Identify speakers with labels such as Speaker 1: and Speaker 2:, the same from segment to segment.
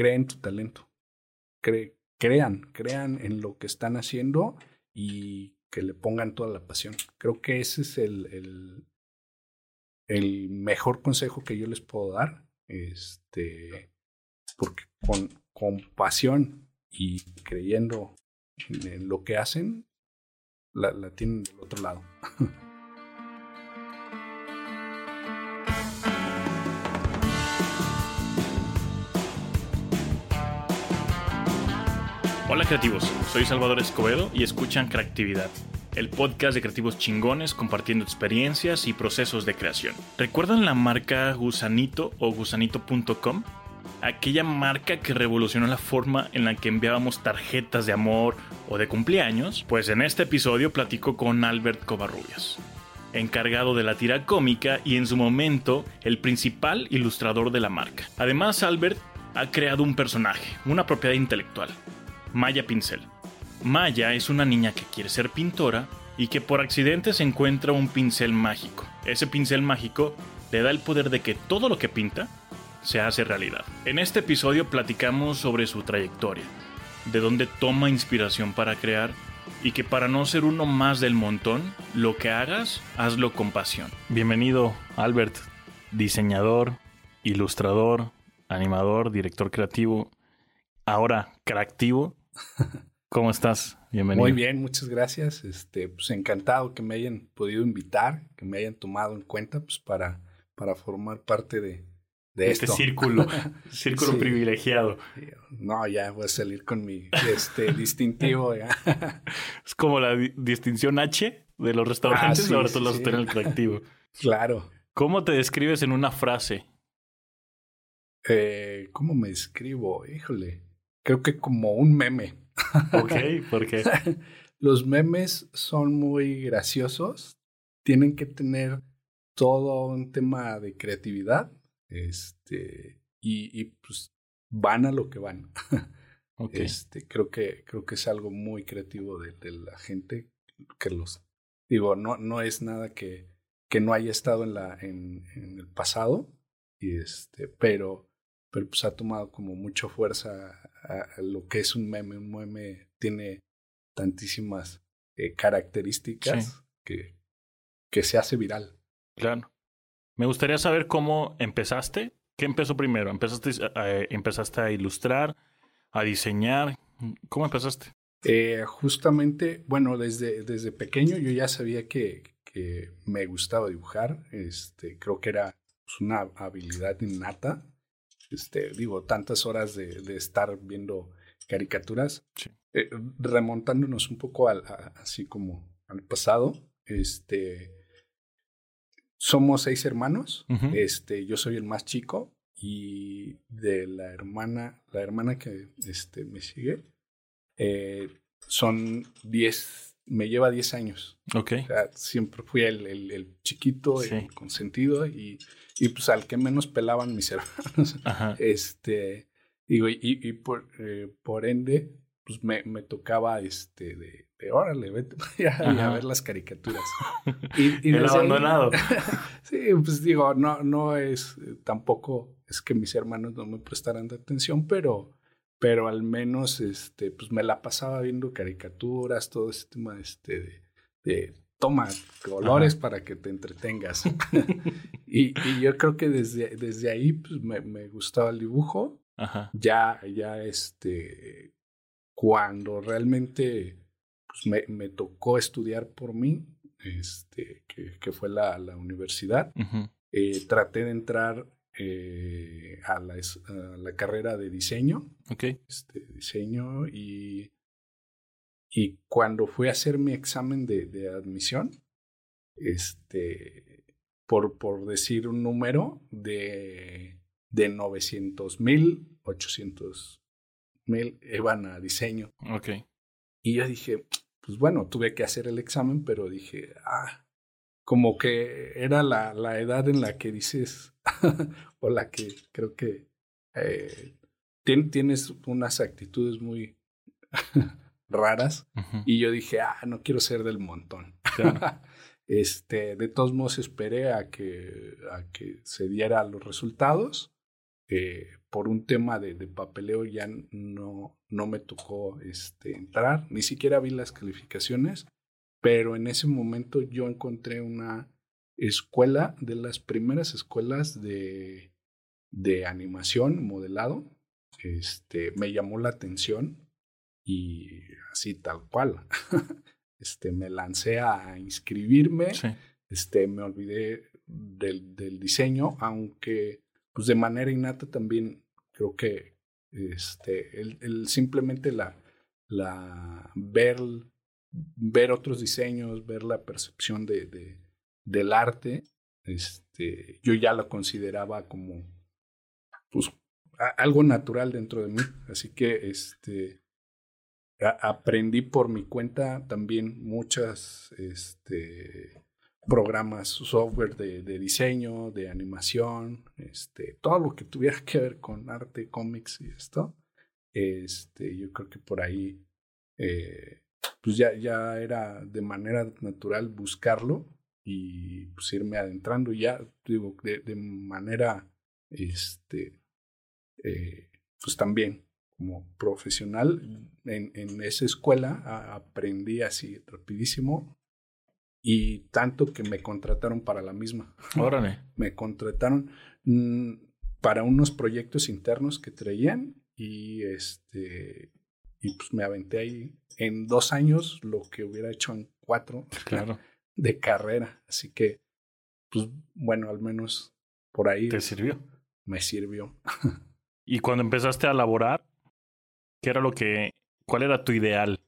Speaker 1: creen tu talento. crean, crean en lo que están haciendo y que le pongan toda la pasión. Creo que ese es el, el, mejor consejo que yo les puedo dar. Este, porque con, con pasión y creyendo en, lo que hacen, la tienen del otro lado.
Speaker 2: Hola creativos, soy Salvador Escobedo y escuchan Creatividad, el podcast de creativos chingones compartiendo experiencias y procesos de creación. ¿Recuerdan la marca Gusanito o gusanito.com? Aquella marca que revolucionó la forma en la que enviábamos tarjetas de amor o de cumpleaños. Pues en este episodio platico con Albert Covarrubias, encargado de la tira cómica y en su momento el principal ilustrador de la marca. Además, Albert ha creado un personaje, una propiedad intelectual Maya Pincel. Maya es una niña que quiere ser pintora y que por accidente se encuentra un pincel mágico. Ese pincel mágico le da el poder de que todo lo que pinta se hace realidad. En este episodio platicamos sobre su trayectoria, de dónde toma inspiración para crear y que para no ser uno más del montón, lo que hagas, hazlo con pasión. Bienvenido, Albert, diseñador, ilustrador, animador, director creativo, ahora creativo ¿Cómo estás? Bienvenido.
Speaker 1: Muy bien, muchas gracias. Este, pues encantado que me hayan podido invitar, que me hayan tomado en cuenta, pues para, para formar parte de, de
Speaker 2: este círculo, círculo privilegiado.
Speaker 1: No, ya voy a salir con mi este, distintivo.
Speaker 2: Es como la distinción H de los restaurantes, ah, ahora tú lo vas a tener el colectivo.
Speaker 1: Claro.
Speaker 2: ¿Cómo te describes en una frase?
Speaker 1: Eh, ¿Cómo me describo? Híjole creo que como un meme.
Speaker 2: Ok, ¿por qué?
Speaker 1: Los memes son muy graciosos, tienen que tener todo un tema de creatividad, este, y, y pues van a lo que van. Okay. Este, creo que, creo que es algo muy creativo de, de, la gente que los, digo, no, no es nada que, que no haya estado en la, en, en el pasado, y este, pero, pero pues ha tomado como mucha fuerza a, lo que es un meme. Un meme tiene tantísimas eh, características que, que se hace viral.
Speaker 2: Claro. Me gustaría saber cómo empezaste. ¿Qué empezó primero? ¿Empezaste a, empezaste a ilustrar, a diseñar? ¿Cómo empezaste?
Speaker 1: Eh, justamente, bueno, desde, desde pequeño yo ya sabía que, que me gustaba dibujar. Este, creo que era pues, una habilidad innata este, digo, tantas horas de, de estar viendo caricaturas. Eh, remontándonos un poco al, así como al pasado, este, somos seis hermanos, este, yo soy el más chico y de la hermana, la hermana que este, me sigue, eh, son diez, me lleva diez años.
Speaker 2: Ok.
Speaker 1: O sea, siempre fui el, el, el chiquito, el consentido y y pues al que menos pelaban mis hermanos. Este, digo, y, y por, eh, por ende, pues me, me tocaba este de, de órale, vete a, ver las caricaturas.
Speaker 2: Y, y El abandonado.
Speaker 1: sí, pues digo, no, no es eh, tampoco es que mis hermanos no me prestaran de atención, pero, pero al menos este, pues me la pasaba viendo caricaturas, todo ese tema este, de, de toma colores para que te entretengas. y, y, yo creo que desde, desde ahí pues, me, me gustaba el dibujo. Ya, ya este, cuando realmente pues, me, me tocó estudiar por mí, este, que, que fue la, la universidad, eh, traté de entrar eh, a, la, a, la, carrera de diseño. Este, diseño y y cuando fui a hacer mi examen de, de admisión, este, por, por decir un número, de, de 900 mil, 800 mil iban a diseño.
Speaker 2: Ok.
Speaker 1: Y yo dije, pues bueno, tuve que hacer el examen, pero dije, ah, como que era la, la edad en la que dices, o la que creo que eh, tienes unas actitudes muy raras. Y yo dije, ah, no quiero ser del montón. este, de todos modos esperé a que, a que se diera los resultados. eh, por un tema de, de, papeleo ya no, no me tocó este, entrar, ni siquiera vi las calificaciones, pero en ese momento yo encontré una escuela, de las primeras escuelas de, de animación, modelado, este, me llamó la atención y así tal cual. este, me lancé a inscribirme, este, me olvidé del, del diseño, aunque pues de manera innata también creo que este, el, el simplemente la, la ver, ver otros diseños, ver la percepción de, de, del arte, este, yo ya lo consideraba como pues, algo natural dentro de mí. Así que este, aprendí por mi cuenta también muchas este, programas, software de, diseño, de animación, este, todo lo que tuviera que ver con arte, cómics y esto. Este, yo creo que por ahí, eh, pues ya, ya era de manera natural buscarlo y pues irme adentrando ya, digo, de, de manera, este, eh, pues también como profesional en, en esa escuela a, aprendí así rapidísimo y tanto que me contrataron para la misma.
Speaker 2: Órale.
Speaker 1: me contrataron mm, para unos proyectos internos que traían y este y pues me aventé ahí en dos años lo que hubiera hecho en cuatro
Speaker 2: claro.
Speaker 1: De carrera. Así que, pues bueno, al menos por ahí.
Speaker 2: ¿Te sirvió?
Speaker 1: Me sirvió.
Speaker 2: y cuando empezaste a laborar, ¿qué era lo que, cuál era tu ideal?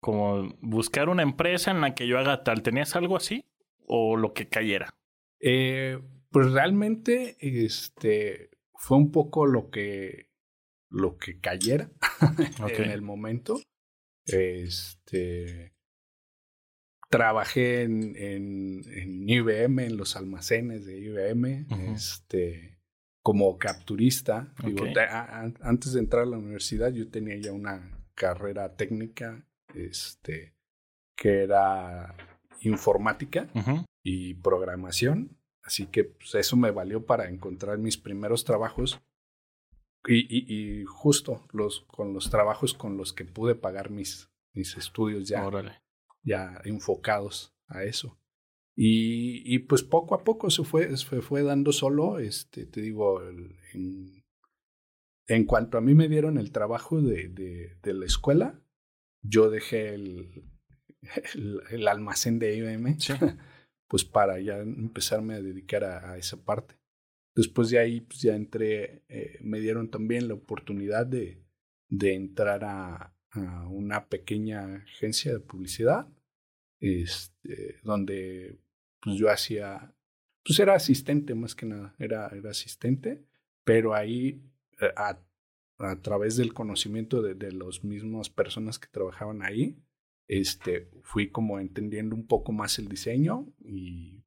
Speaker 2: como buscar una empresa en la que yo haga tal. ¿Tenías algo así? ¿O lo que cayera?
Speaker 1: Eh, pues realmente este, fue un poco lo que, lo que cayera en el momento. Este, trabajé en, en, en, IBM, en los almacenes de IBM, este, como capturista. Digo, antes de entrar a la universidad yo tenía ya una carrera técnica este, que era informática y programación. Así que pues, eso me valió para encontrar mis primeros trabajos. Y, y, y, justo los, con los trabajos con los que pude pagar mis, mis estudios ya, ya enfocados a eso. Y, y, pues poco a poco se fue, se fue dando solo, este, te digo, en, en cuanto a mí me dieron el trabajo de, de, de la escuela, yo dejé el, el, almacén de IBM, pues para ya empezarme a dedicar a, esa parte. Después de ahí, pues ya entré, eh, me dieron también la oportunidad de, de entrar a, a, una pequeña agencia de publicidad, este, donde pues yo hacía, pues era asistente más que nada, era, era asistente, pero ahí eh, a, a través del conocimiento de, de las mismas personas que trabajaban ahí, este, fui como entendiendo un poco más el diseño y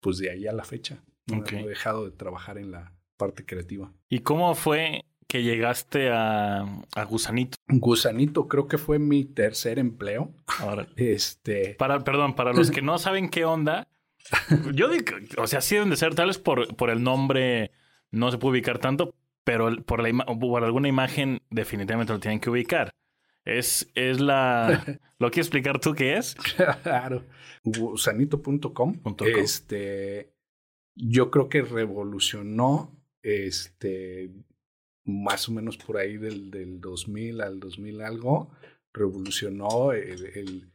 Speaker 1: pues de ahí a la fecha no, he dejado de trabajar en la parte creativa.
Speaker 2: ¿Y cómo fue que llegaste a, a, Gusanito?
Speaker 1: Gusanito creo que fue mi tercer empleo.
Speaker 2: Ahora,
Speaker 1: este...
Speaker 2: Para, perdón, para los que no saben qué onda, yo digo, o sea, sí deben de ser tales por, por el nombre, no se puede ubicar tanto, pero por, la por alguna imagen definitivamente lo tienen que ubicar. Es, es la... ¿Lo quieres explicar tú qué es?
Speaker 1: Claro. Gusanito.com. Este, yo creo que revolucionó este, más o menos por ahí del, del 2000 al 2000 algo, revolucionó el, el,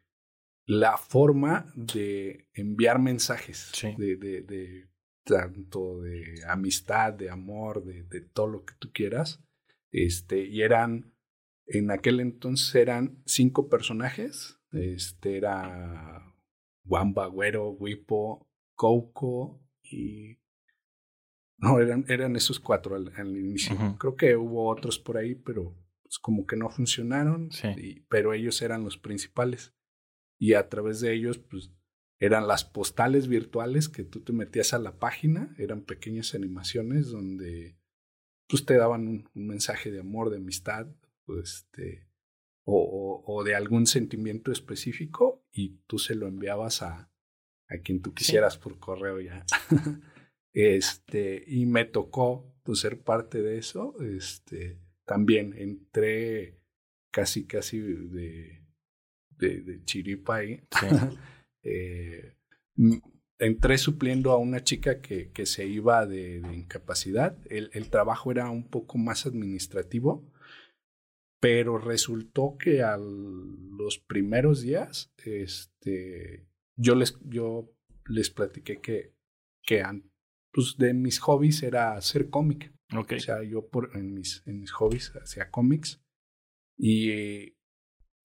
Speaker 1: la forma de enviar mensajes
Speaker 2: sí.
Speaker 1: de, de, de, tanto de amistad, de amor, de, de, todo lo que tú quieras. Este, y eran, en aquel entonces eran cinco personajes. Este era Wamba, Güero, Wipo, Coco y... No, eran, eran esos cuatro al, al inicio.
Speaker 2: Uh -huh.
Speaker 1: Creo que hubo otros por ahí, pero pues como que no funcionaron.
Speaker 2: Sí.
Speaker 1: Y, pero ellos eran los principales. Y a través de ellos, pues eran las postales virtuales que tú te metías a la página, eran pequeñas animaciones donde pues te daban un, un mensaje de amor, de amistad, pues, este, o, o, o, de algún sentimiento específico y tú se lo enviabas a, a quien tú quisieras sí. por correo ya. Este, y me tocó pues, ser parte de eso. Este, también entré casi, casi de, de, de chiripa ahí. eh, entré supliendo a una chica que, que se iba de, de incapacidad. El, el, trabajo era un poco más administrativo, pero resultó que a los primeros días, este, yo les, yo les platiqué que, que pues de mis hobbies era hacer cómic.
Speaker 2: Okay.
Speaker 1: O sea, yo por, en, mis, en mis hobbies hacía cómics. Y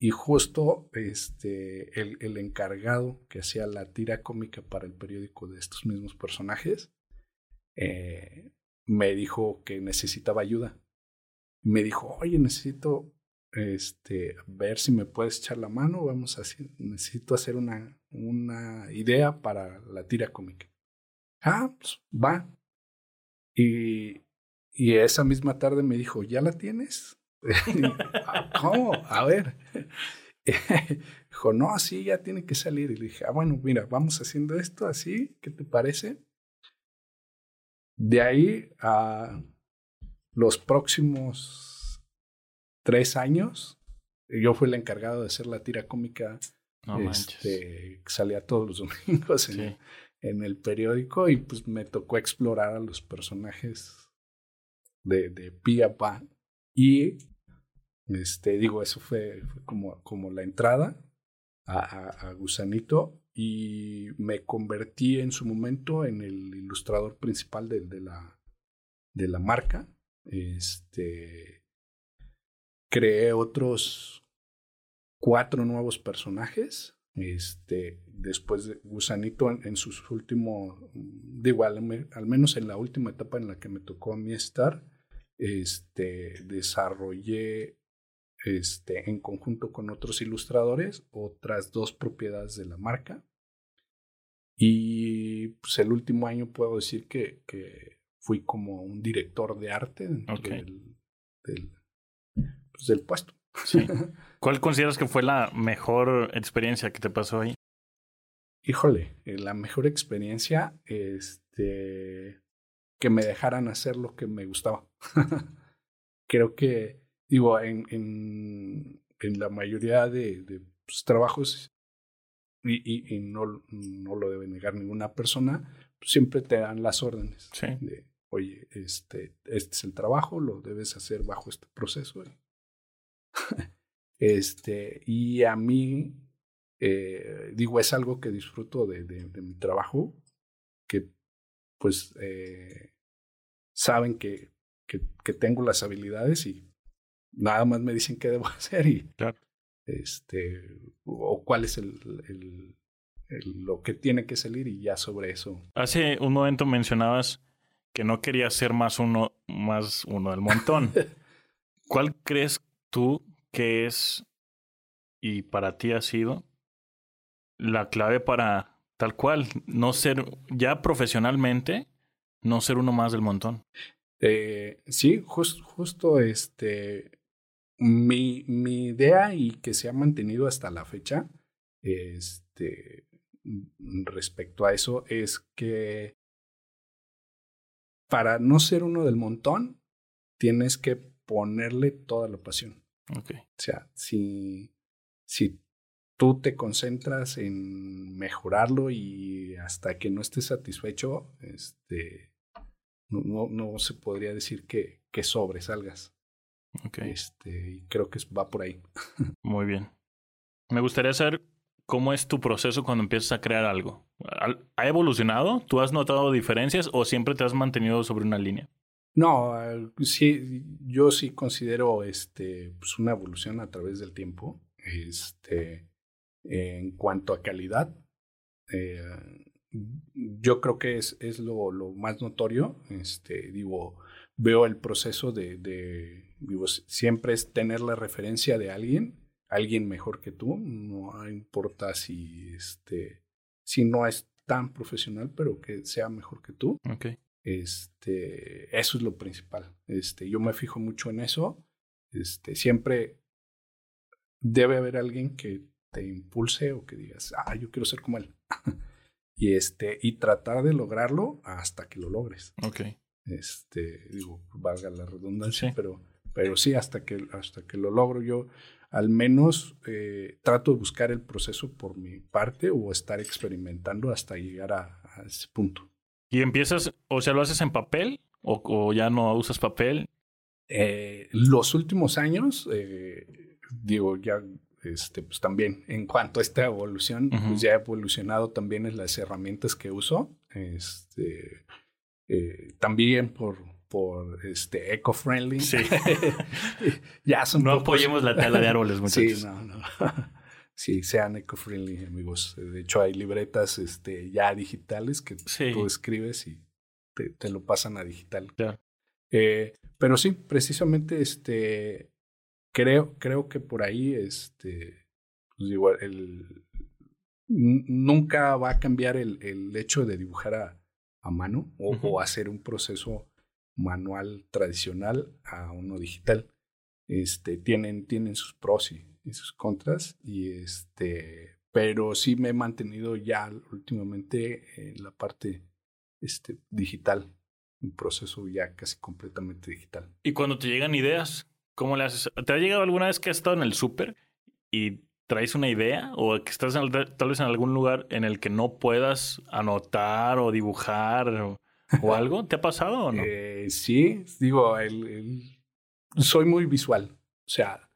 Speaker 1: y justo este, el, el, encargado que hacía la tira cómica para el periódico de estos mismos personajes eh, me dijo que necesitaba ayuda. Me dijo, oye, necesito este, ver si me puedes echar la mano. Vamos a hacer, necesito hacer una, una idea para la tira cómica. Ah, pues va. Y, y esa misma tarde me dijo, ¿ya la tienes? ¿Cómo? A ver. Dijo, no, así ya tiene que salir. Y le dije, ah, bueno, mira, vamos haciendo esto así, ¿qué te parece? De ahí a los próximos tres años, yo fui el encargado de hacer la tira cómica
Speaker 2: no
Speaker 1: este, que salía todos los domingos en, sí. En, el periódico y pues me tocó explorar a los personajes de, de pie a pa. Y este, digo, eso fue, fue como, como la entrada a, a, a, Gusanito y me convertí en su momento en el ilustrador principal de, de la, de la marca. Este, creé otros cuatro nuevos personajes. Este, después de Gusanito en, en sus últimos, digo, al, al, menos en la última etapa en la que me tocó a mí estar, este, desarrollé este, en conjunto con otros ilustradores, otras dos propiedades de la marca. Y pues el último año puedo decir que, que fui como un director de arte dentro
Speaker 2: Okay.
Speaker 1: del, del, pues del puesto.
Speaker 2: Sí. ¿Cuál consideras que fue la mejor experiencia que te pasó ahí?
Speaker 1: Híjole, eh, la mejor experiencia, este, que me dejaran hacer lo que me gustaba. Creo que digo, en, en, en la mayoría de, de pues, trabajos, y, y, y, no, no lo debe negar ninguna persona, pues, siempre te dan las órdenes
Speaker 2: sí.
Speaker 1: de, oye, este, este es el trabajo, lo debes hacer bajo este proceso. este, y a mí, eh, digo, es algo que disfruto de, de, de mi trabajo, que pues eh, saben que, que, que tengo las habilidades y nada más me dicen qué debo hacer y
Speaker 2: claro.
Speaker 1: este o cuál es el, el, el, lo que tiene que salir y ya sobre eso.
Speaker 2: Hace un momento mencionabas que no querías ser más uno más uno del montón. ¿Cuál crees tú que es y para ti ha sido la clave para tal cual no ser ya profesionalmente no ser uno más del montón?
Speaker 1: Eh, sí, just, justo este mi, mi idea y que se ha mantenido hasta la fecha, este, respecto a eso, es que para no ser uno del montón, tienes que ponerle toda la pasión.
Speaker 2: Okay.
Speaker 1: O sea, si, si tú te concentras en mejorarlo y hasta que no estés satisfecho, este, no, no, se podría decir que, que sobresalgas.
Speaker 2: Okay.
Speaker 1: Este, creo que va por ahí.
Speaker 2: Muy bien. Me gustaría saber cómo es tu proceso cuando empiezas a crear algo. ¿Ha evolucionado? ¿Tú has notado diferencias o siempre te has mantenido sobre una línea?
Speaker 1: No, sí, yo sí considero este, pues una evolución a través del tiempo. Este, en cuanto a calidad, eh, yo creo que es, es lo, lo, más notorio. Este, digo, veo el proceso de, de digo, siempre es tener la referencia de alguien, alguien mejor que tú, no importa si este si no es tan profesional, pero que sea mejor que tú.
Speaker 2: Okay.
Speaker 1: Este, eso es lo principal. Este, yo me fijo mucho en eso. Este, siempre debe haber alguien que te impulse o que digas, ah, yo quiero ser como él. y este, y tratar de lograrlo hasta que lo logres.
Speaker 2: Ok.
Speaker 1: Este, digo, valga la redundancia, pero, pero sí, hasta que, hasta que lo logro yo, al menos eh, trato de buscar el proceso por mi parte o estar experimentando hasta llegar a, ese punto.
Speaker 2: ¿Y empiezas, o sea, lo haces en papel o, ya no usas papel?
Speaker 1: Eh, los últimos años, eh, digo, ya este, pues también en cuanto a esta evolución, pues ya he evolucionado también en las herramientas que uso. Este, eh, también por, por este, eco-friendly.
Speaker 2: Sí.
Speaker 1: ya son
Speaker 2: no apoyemos la tala de árboles, muchachos.
Speaker 1: Sí, no, no. Sí, sean eco-friendly, amigos. De hecho, hay libretas este, ya digitales que tú escribes y te, te, lo pasan a digital. Eh, pero sí, precisamente este, creo, creo que por ahí, este, pues igual, el, nunca va a cambiar el, el hecho de dibujar a, a mano o, hacer un proceso manual tradicional a uno digital. Este, tienen, tienen sus pros y, sus contras, y este, pero sí me he mantenido ya últimamente en la parte este, digital, un proceso ya casi completamente digital.
Speaker 2: Y cuando te llegan ideas, ¿Cómo le haces? ¿Te ha llegado alguna vez que has estado en el súper y traes una idea o que estás tal vez en algún lugar en el que no puedas anotar o dibujar o, algo? ¿Te ha pasado o no?
Speaker 1: Eh, sí, digo, soy muy visual. O sea,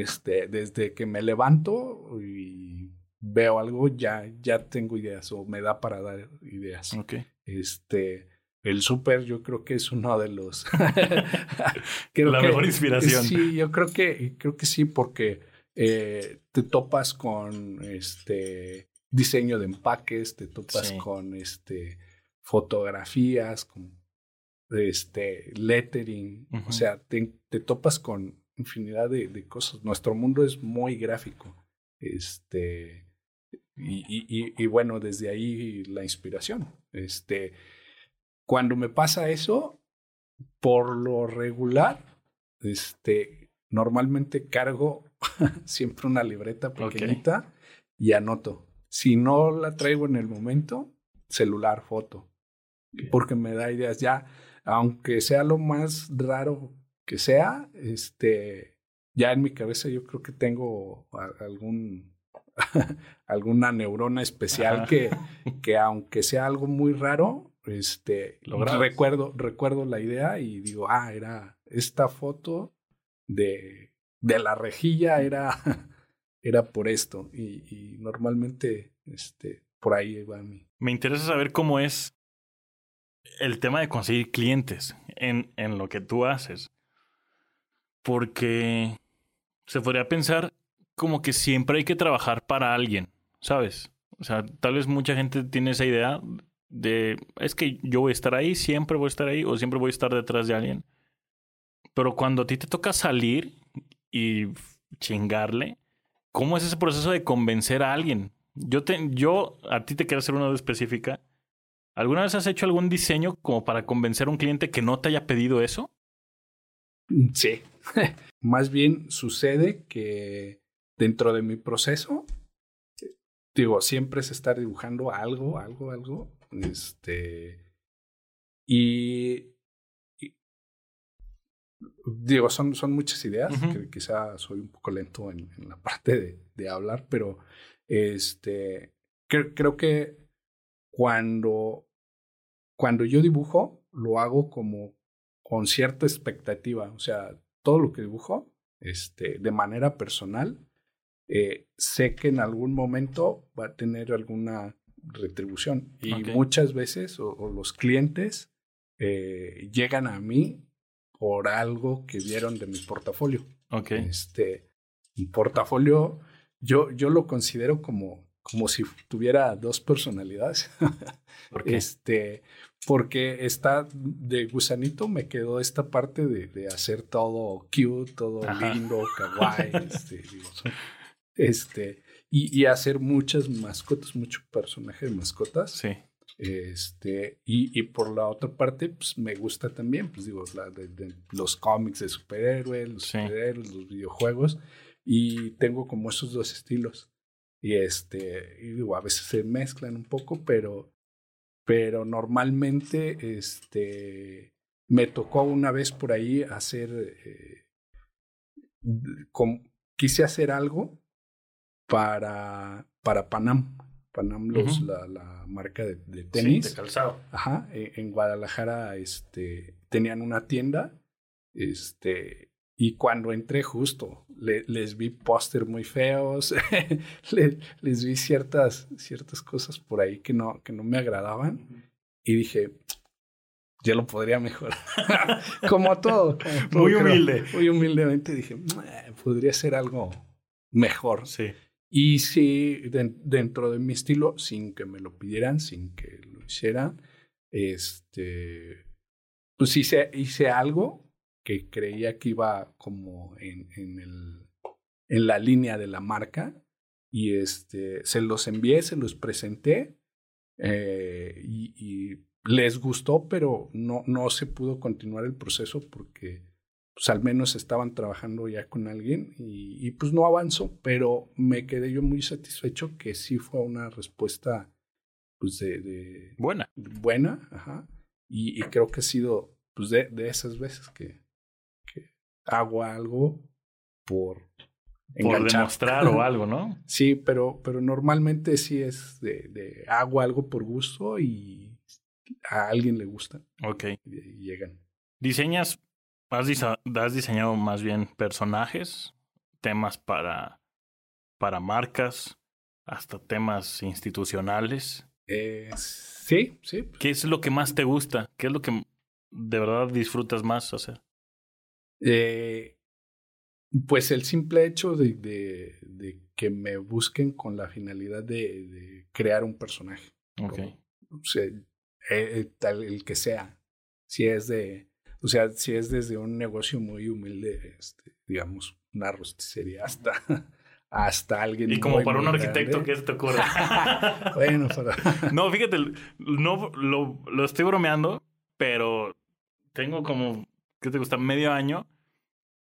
Speaker 1: este, desde que me levanto y veo algo, ya, ya tengo ideas o me da para dar ideas.
Speaker 2: Ok.
Speaker 1: Este, el súper yo creo que es uno de los...
Speaker 2: la mejor inspiración.
Speaker 1: Sí, yo creo que, creo que sí, porque eh, te topas con este diseño de empaques, te topas con este fotografías, con este lettering, o sea, te, te, topas con infinidad de, de, cosas. Nuestro mundo es muy gráfico. Este, y, y, y, bueno, desde ahí la inspiración. Este, cuando me pasa eso, por lo regular, este, normalmente cargo siempre una libreta pequeñita y anoto. Si no la traigo en el momento, celular, foto. Porque me da ideas ya, aunque sea lo más raro que sea, este, ya en mi cabeza yo creo que tengo algún alguna neurona especial que, que aunque sea algo muy raro, este, recuerdo, recuerdo la idea y digo, ah, era esta foto de, de la rejilla era, era por esto. Y, normalmente, este, por ahí va a mí.
Speaker 2: Me interesa saber cómo es el tema de conseguir clientes en, en lo que tú haces. Porque se podría pensar como que siempre hay que trabajar para alguien, ¿sabes? O sea, tal vez mucha gente tiene esa idea de, es que yo voy a estar ahí, siempre voy a estar ahí o siempre voy a estar detrás de alguien. Pero cuando a ti te toca salir y chingarle, ¿cómo es ese proceso de convencer a alguien? Yo, te, yo a ti te quiero hacer una duda específica. ¿Alguna vez has hecho algún diseño como para convencer a un cliente que no te haya pedido eso?
Speaker 1: Sí. Más bien sucede que dentro de mi proceso, digo, siempre es estar dibujando algo, algo, algo, este. Y, digo, son, son muchas ideas, que quizá soy un poco lento en, la parte de, de, hablar, pero este, creo que cuando, cuando yo dibujo, lo hago como con cierta expectativa, o sea, todo lo que dibujo, este, de manera personal, eh, sé que en algún momento va a tener alguna retribución. Y muchas veces o, los clientes eh, llegan a mí por algo que vieron de mi portafolio.
Speaker 2: Okay.
Speaker 1: Este, un portafolio, yo, yo lo considero como, como si tuviera dos personalidades. Este, porque está de gusanito me quedó esta parte de, de hacer todo cute, todo lindo, kawaii. Este, este, y, hacer muchas mascotas, mucho personaje de mascotas.
Speaker 2: Sí.
Speaker 1: Este, y, y, por la otra parte, pues me gusta también, pues digo, la de, los cómics de superhéroes, los superhéroes, los videojuegos, y tengo como esos dos estilos. Y este, y digo, a veces se mezclan un poco, pero, pero normalmente, este, me tocó una vez por ahí hacer, eh, quise hacer algo para, para Panam. Panam los, la, la, marca de, de tenis.
Speaker 2: Sí, de calzado.
Speaker 1: Ajá. E, en Guadalajara, este, tenían una tienda. Este, y cuando entré justo, les vi póster muy feos, les, les, vi ciertas, ciertas cosas por ahí que no, que no me agradaban. Y dije, yo lo podría mejorar. como todo.
Speaker 2: muy humilde.
Speaker 1: muy humildemente dije, podría ser algo mejor.
Speaker 2: Sí.
Speaker 1: Y sí, dentro de mi estilo, sin que me lo pidieran, sin que lo hicieran, este, pues hice, hice algo que creía que iba como en, en, el, en la línea de la marca y este, se los envié, se los presenté eh, y, y, les gustó, pero no, no se pudo continuar el proceso porque pues al menos estaban trabajando ya con alguien y, y, pues no avanzó, pero me quedé yo muy satisfecho que sí fue una respuesta pues de, de
Speaker 2: buena.
Speaker 1: Buena, ajá. Y, y, creo que ha sido pues de, de esas veces que, hago algo por
Speaker 2: por demostrar o algo, ¿no?
Speaker 1: Sí, pero, pero normalmente sí es de, de, hago algo por gusto y a alguien le gusta.
Speaker 2: Ok.
Speaker 1: Y, llegan.
Speaker 2: ¿Diseñas, has, has, diseñado más bien personajes, temas para, para marcas, hasta temas institucionales?
Speaker 1: Eh, sí, sí.
Speaker 2: ¿Qué es lo que más te gusta? ¿Qué es lo que de verdad disfrutas más hacer?
Speaker 1: Eh, pues el simple hecho de, de, de, que me busquen con la finalidad de, de crear un personaje.
Speaker 2: Okay.
Speaker 1: o sea, eh, tal el que sea. Si es de, o sea, si es desde un negocio muy humilde, este, digamos, una rosticería hasta, hasta alguien.
Speaker 2: Y como
Speaker 1: muy,
Speaker 2: para un arquitecto,
Speaker 1: grande.
Speaker 2: ¿qué se te ocurre?
Speaker 1: bueno, para...
Speaker 2: no, fíjate, no lo, lo estoy bromeando, pero tengo como, ¿qué te gusta? Medio año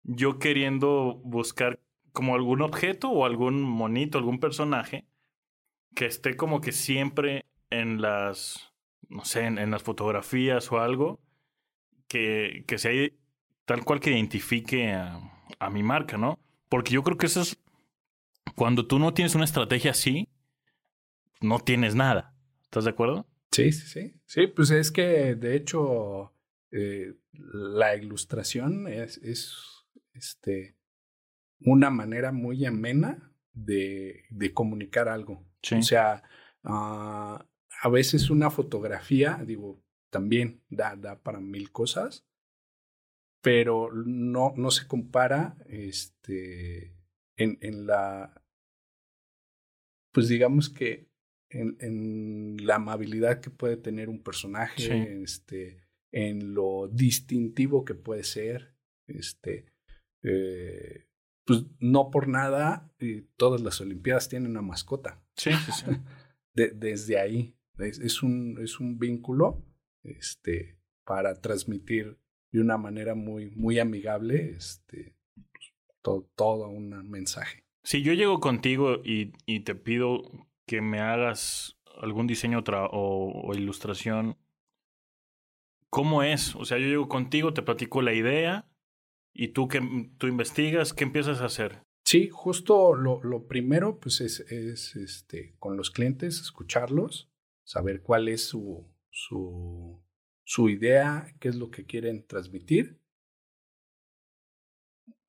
Speaker 2: yo queriendo buscar como algún objeto o algún monito, algún personaje que esté como que siempre en las, no sé, en, en las fotografías o algo, que, que sea tal cual que identifique a, a mi marca, ¿no? Porque yo creo que eso es, cuando tú no tienes una estrategia así, no tienes nada. ¿Estás de acuerdo?
Speaker 1: Sí, sí, sí. Sí, pues es que de hecho eh, la ilustración es, es este, una manera muy amena de, de comunicar algo.
Speaker 2: Sí.
Speaker 1: O sea, uh, a veces una fotografía, digo, también da, da para mil cosas, pero no, no se compara este, en, en la, pues digamos que en, en, la amabilidad que puede tener un personaje,
Speaker 2: sí.
Speaker 1: este, en lo distintivo que puede ser, este, eh, pues no por nada eh, todas las Olimpiadas tienen una mascota.
Speaker 2: Sí, sí, sí.
Speaker 1: De, desde ahí es, es, un, es un vínculo este, para transmitir de una manera muy, muy amigable este, todo, todo un mensaje.
Speaker 2: Si yo llego contigo y, y te pido que me hagas algún diseño o, o ilustración, ¿cómo es? O sea, yo llego contigo, te platico la idea y tú que tú investigas, ¿qué empiezas a hacer?
Speaker 1: Sí, justo lo, lo primero pues es, es este, con los clientes escucharlos, saber cuál es su, su, su idea, qué es lo que quieren transmitir.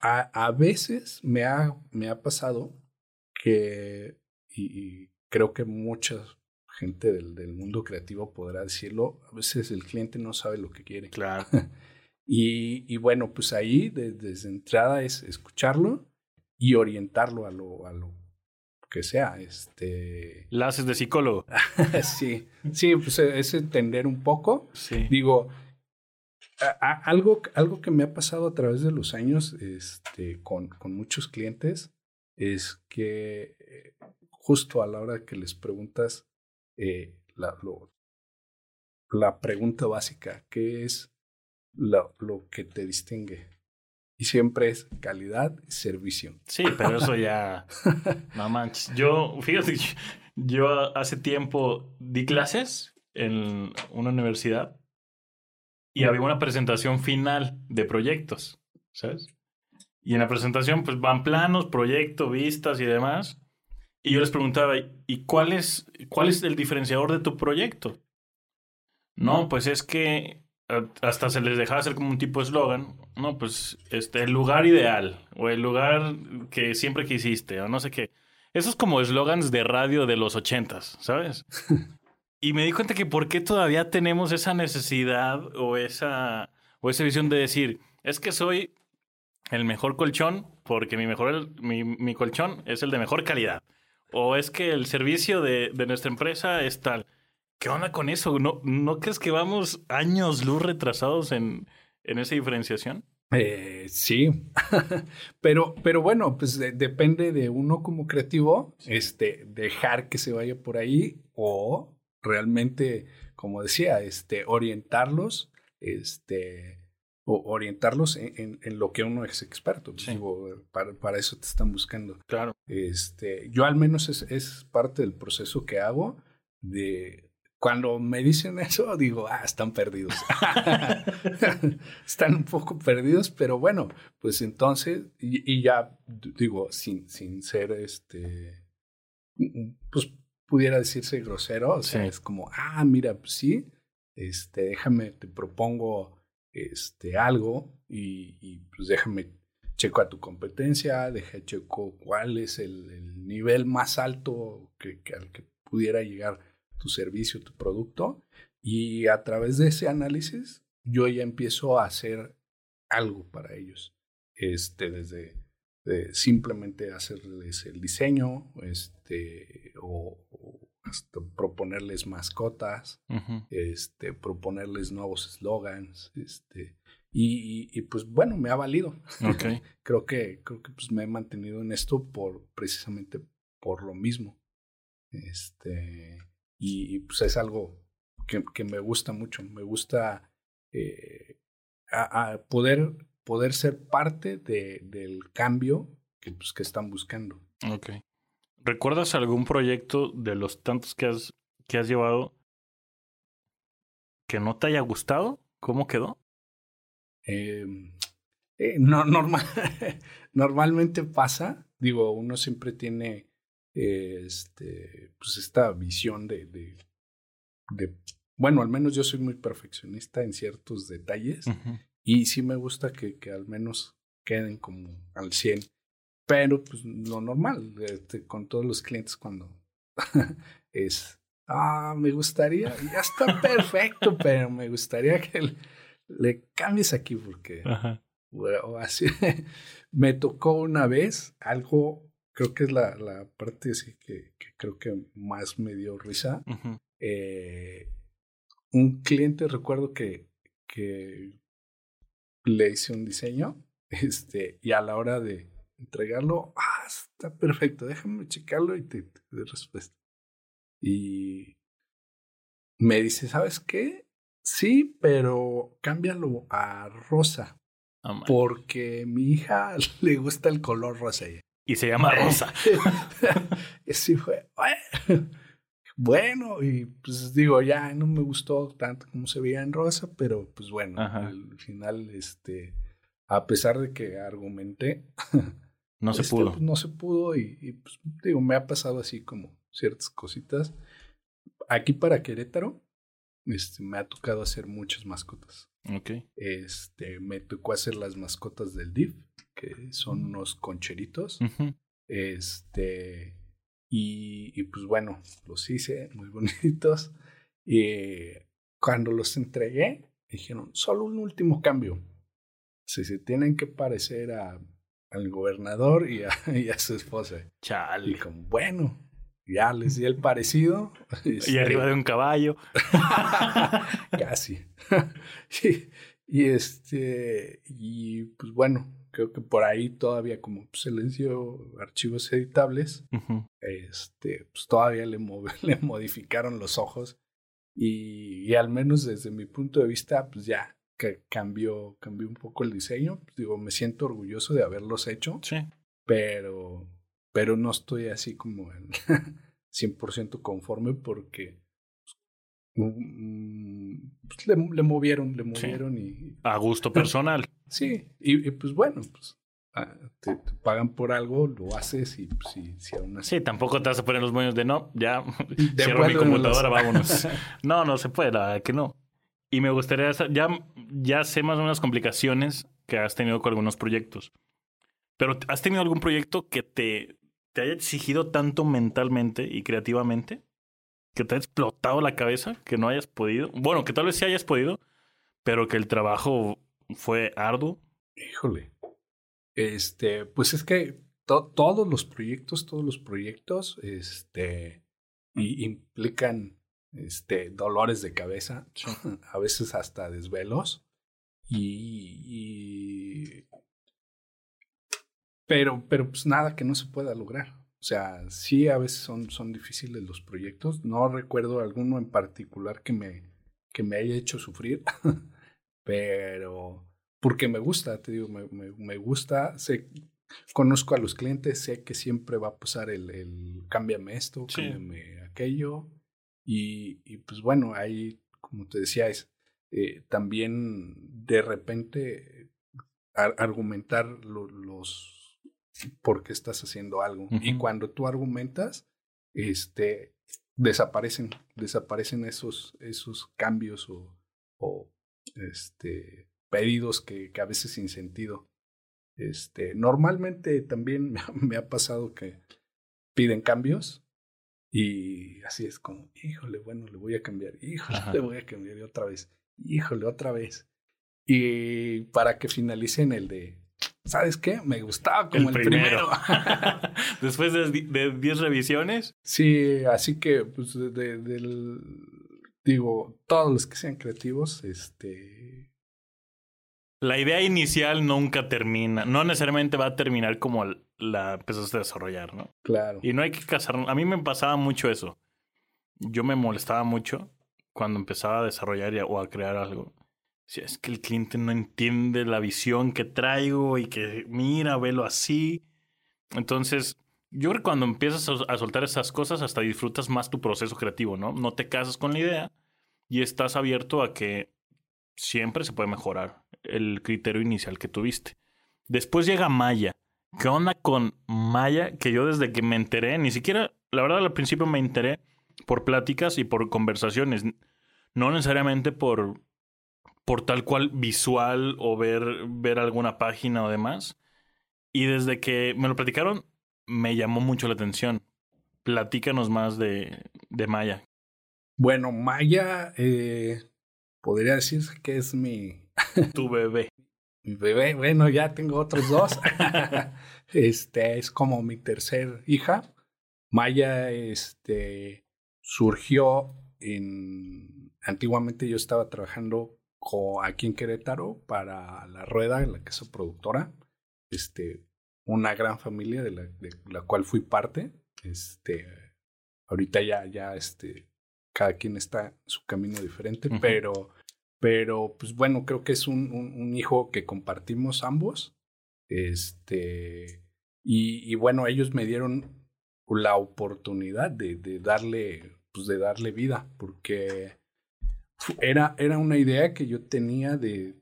Speaker 1: A, a veces me ha, me ha pasado que, y, y creo que mucha gente del, del, mundo creativo podrá decirlo, a veces el cliente no sabe lo que quiere.
Speaker 2: Claro.
Speaker 1: y, y, bueno, pues ahí de, desde entrada es escucharlo y orientarlo a lo, a lo que sea. Este...
Speaker 2: La haces de psicólogo.
Speaker 1: sí, sí, pues es entender un poco.
Speaker 2: Sí.
Speaker 1: Digo, a, a, algo, algo que me ha pasado a través de los años este, con, con muchos clientes es que eh, justo a la hora que les preguntas eh, la, lo, la pregunta básica, ¿qué es lo, lo que te distingue? Y siempre es calidad y servicio.
Speaker 2: Sí, pero eso ya. no manches. Yo, fíjate, yo hace tiempo di clases en una universidad y había una presentación final de proyectos, ¿sabes? Y en la presentación, pues van planos, proyectos, vistas y demás. Y yo les preguntaba, ¿y cuál es, cuál es el diferenciador de tu proyecto? No, pues es que hasta se les dejaba hacer como un tipo de eslogan, no, pues este, el lugar ideal o el lugar que siempre quisiste o no sé qué. Esos como eslogans de radio de los ochentas, ¿sabes? y me di cuenta que por qué todavía tenemos esa necesidad o esa, o esa visión de decir, es que soy el mejor colchón porque mi, mejor, mi, mi colchón es el de mejor calidad. O es que el servicio de, de nuestra empresa es tal. ¿Qué onda con eso? ¿No, ¿no crees que vamos años luz retrasados en, en esa diferenciación?
Speaker 1: Eh, sí, pero, pero bueno, pues depende de uno como creativo, este, dejar que se vaya por ahí o realmente, como decía, este, orientarlos, este, o orientarlos en, en, lo que uno es experto. Pues, para, para, eso te están buscando.
Speaker 2: Claro.
Speaker 1: Este, yo al menos es, es parte del proceso que hago de cuando me dicen eso, digo, ah, están perdidos. están un poco perdidos, pero bueno, pues entonces, y, ya digo, sin, sin ser este, pues pudiera decirse grosero, o sea, es como, ah, mira, pues sí, este, déjame, te propongo este, algo y, pues déjame checo a tu competencia, deja checo cuál es el, el nivel más alto que, al que pudiera llegar tu servicio, tu producto, y a través de ese análisis yo ya empiezo a hacer algo para ellos. Este, desde simplemente hacerles el diseño, este, o, hasta proponerles mascotas, este, proponerles nuevos eslogans, este, y, y, pues bueno, me ha valido.
Speaker 2: Okay.
Speaker 1: creo que, creo que pues me he mantenido en esto por precisamente por lo mismo. Este, y, pues es algo que, que, me gusta mucho. Me gusta eh, a, poder, poder ser parte de, del cambio que, pues, que están buscando.
Speaker 2: Ok. ¿Recuerdas algún proyecto de los tantos que has, que has llevado que no te haya gustado? ¿Cómo quedó?
Speaker 1: Eh, eh, no, normal, normalmente pasa, digo, uno siempre tiene este, pues esta visión de, de, de, bueno, al menos yo soy muy perfeccionista en ciertos detalles y sí me gusta que, que, al menos queden como al 100, pero pues lo normal este, con todos los clientes cuando es, ah, me gustaría, ya está perfecto, pero me gustaría que le, cambies aquí porque... Bueno, así me tocó una vez algo creo que es la, la parte sí que, que, creo que más me dio risa. eh, un cliente, recuerdo que, que le hice un diseño este, y a la hora de entregarlo, ah, está perfecto, déjame checarlo y te, te doy respuesta. Y me dice, ¿sabes qué? Sí, pero cámbialo a rosa.
Speaker 2: Oh,
Speaker 1: porque mi hija le gusta el color rosa
Speaker 2: y se llama Rosa.
Speaker 1: sí fue, bueno, y pues digo, ya no me gustó tanto como se veía en Rosa, pero pues bueno, al final, este, a pesar de que argumenté,
Speaker 2: no se este, pudo.
Speaker 1: Pues, no se pudo y, pues digo, me ha pasado así como ciertas cositas. Aquí para Querétaro, este, me ha tocado hacer muchas mascotas.
Speaker 2: Ok.
Speaker 1: Este, me tocó hacer las mascotas del DIF que son unos concheritos. Este, y, y, pues bueno, los hice muy bonitos. Y cuando los entregué, dijeron, solo un último cambio. Si se tienen que parecer a, al gobernador y a, y a su esposa.
Speaker 2: Chale.
Speaker 1: Y como, bueno, ya les di el parecido.
Speaker 2: y este arriba de un caballo.
Speaker 1: Casi. y, y, este, y pues bueno, creo que por ahí todavía como se les dio archivos editables, este, pues todavía le, le modificaron los ojos y, y, al menos desde mi punto de vista, pues ya que cambió, cambió un poco el diseño. Digo, me siento orgulloso de haberlos hecho.
Speaker 2: Sí.
Speaker 1: Pero, pero no estoy así como en 100% conforme porque mm, pues, le, le, movieron, le movieron y...
Speaker 2: A gusto personal.
Speaker 1: Sí, y, y pues bueno, pues Ah, te, pagan por algo, lo haces y pues, si, si aún así.
Speaker 2: Sí, tampoco te vas a poner los moños de no, ya cierro mi computadora, vámonos. no, no se puede, la verdad que no. Y me gustaría, ya, ya sé más o menos complicaciones que has tenido con algunos proyectos. Pero ¿has tenido algún proyecto que te, te haya exigido tanto mentalmente y creativamente? Que te haya explotado la cabeza, que no hayas podido. Bueno, que tal vez sí hayas podido, pero que el trabajo fue arduo.
Speaker 1: Híjole. Este, pues es que todos los proyectos, todos los proyectos, este, implican este, dolores de cabeza, a veces hasta desvelos. Y, pero, pero pues nada que no se pueda lograr. O sea, sí a veces son, son difíciles los proyectos. No recuerdo alguno en particular que me, que me haya hecho sufrir, pero porque me gusta, te digo, me, me, me, gusta, sé, conozco a los clientes, sé que siempre va a pasar el, el cámbiame esto, cámbiame aquello, y, y, pues bueno, ahí, como te decía, es eh, también de repente argumentar los por qué estás haciendo algo. Y cuando tú argumentas, este, desaparecen, desaparecen esos, esos cambios o, o este, pedidos que, que a veces sin sentido. Este, normalmente también me ha pasado que piden cambios y así es como, híjole, bueno, le voy a cambiar, híjole, le voy a cambiar y otra vez, híjole, otra vez. Y para que finalicen el de, ¿sabes qué? Me gustaba como el, primero.
Speaker 2: Después de 10 revisiones.
Speaker 1: Sí, así que, pues, de, del, digo, todos los que sean creativos, este,
Speaker 2: la idea inicial nunca termina. No necesariamente va a terminar como la empezaste a desarrollar, ¿no?
Speaker 1: Claro.
Speaker 2: Y no hay que casar. A mí me pasaba mucho eso. Yo me molestaba mucho cuando empezaba a desarrollar o a crear algo. Si es que el cliente no entiende la visión que traigo y que mira, velo así. Entonces, yo creo que cuando empiezas a soltar esas cosas, hasta disfrutas más tu proceso creativo, ¿no? No te casas con la idea y estás abierto a que siempre se puede mejorar el criterio inicial que tuviste. Después llega Maya. ¿Qué onda con Maya? Que yo desde que me enteré, ni siquiera, la verdad al principio me enteré por pláticas y por conversaciones, no necesariamente por, por tal cual visual o ver, ver alguna página o demás. Y desde que me lo platicaron, me llamó mucho la atención. Platícanos más de, de Maya.
Speaker 1: Bueno, Maya, eh, podría decir que es mi...
Speaker 2: tu bebé.
Speaker 1: Mi bebé, bueno, ya tengo otros dos. este es como mi tercer hija. Maya, este, surgió en... Antiguamente yo estaba trabajando aquí en Querétaro para La Rueda, la que es productora. Este, una gran familia de la, de la cual fui parte. Este, ahorita ya, ya, este, cada quien está su camino diferente, pero, pero, pues bueno, creo que es un, un, hijo que compartimos ambos. Este, y, y, bueno, ellos me dieron la oportunidad de, de, darle, pues de darle vida, porque era, era una idea que yo tenía de,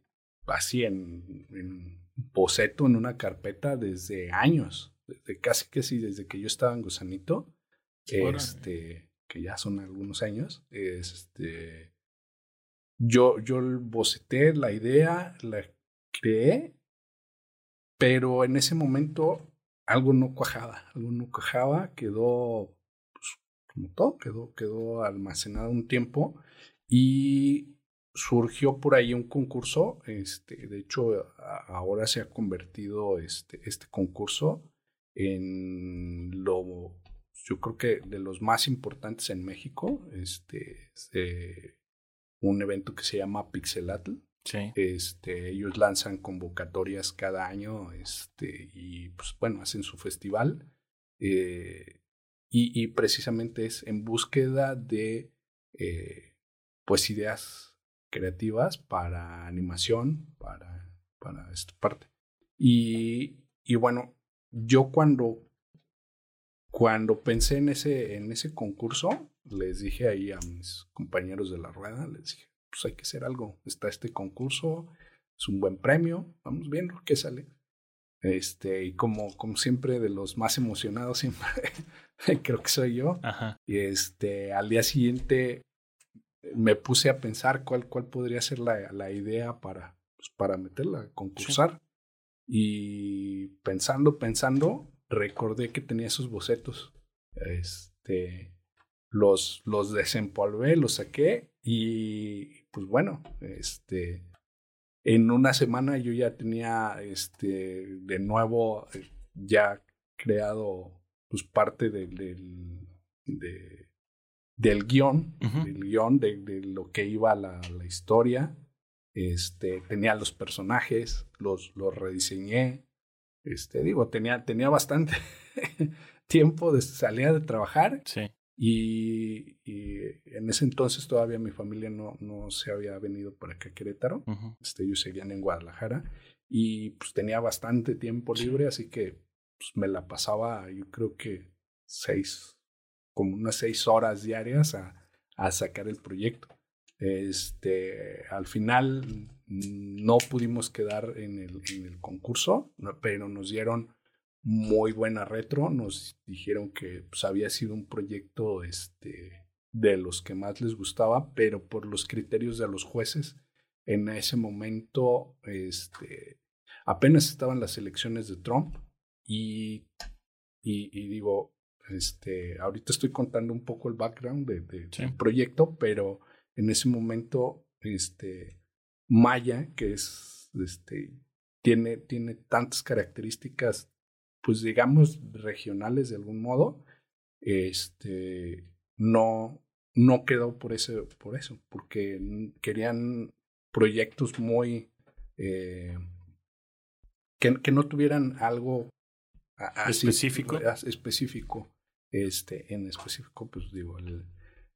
Speaker 1: así en, en boceto, en una carpeta desde años, desde casi que sí, desde que yo estaba en Gusanito. Este, que ya son algunos años, este, yo, yo boceté la idea, la creé, pero en ese momento algo no cuajaba, algo no cuajaba, quedó, pues, como todo, quedó, quedó almacenado un tiempo y surgió por ahí un concurso, este, de hecho ahora se ha convertido este, este concurso en lo yo creo que de los más importantes en México, este, un evento que se llama Pixelatl.
Speaker 2: Sí.
Speaker 1: Este, ellos lanzan convocatorias cada año, este, y pues bueno, hacen su festival. Eh, y, y, precisamente es en búsqueda de eh, pues ideas creativas para animación, para, para esta parte. Y, y bueno, yo cuando, cuando pensé en ese, en ese concurso, les dije ahí a mis compañeros de la rueda, les dije, pues hay que hacer algo. Está este concurso, es un buen premio, vamos viendo qué sale. Este, y como, como siempre, de los más emocionados, siempre creo que soy yo. Y este, al día siguiente me puse a pensar cuál, cuál podría ser la, la idea para, pues, para meterla a concursar. Y pensando, pensando, recordé que tenía esos bocetos. Este, los, los desempolvé, los saqué y pues bueno, este, en una semana yo ya tenía este, de nuevo eh, ya creado pues parte del, de, del guion, del guion de, de, lo que iba la, la historia. Este, tenía los personajes, los, los rediseñé. Este, digo, tenía, tenía bastante tiempo de salir de trabajar.
Speaker 2: Sí.
Speaker 1: Y, en ese entonces todavía mi familia no, no se había venido para acá a Querétaro. este, ellos seguían en Guadalajara. Y pues tenía bastante tiempo libre, así que pues, me la pasaba, yo creo que seis, como unas seis horas diarias a, a sacar el proyecto. Este, al final no pudimos quedar en el, en el concurso, pero nos dieron muy buena retro. Nos dijeron que pues, había sido un proyecto este, de los que más les gustaba, pero por los criterios de los jueces, en ese momento este, apenas estaban las elecciones de Trump y, y, digo, este, ahorita estoy contando un poco el background de, del proyecto, pero en ese momento, este, Maya, que es, este, tiene, tiene tantas características pues digamos, regionales de algún modo, este, no, no quedó por, ese, por eso, porque querían proyectos muy... Eh, que, que, no tuvieran algo
Speaker 2: específico.
Speaker 1: específico. Este, en específico, pues digo, el,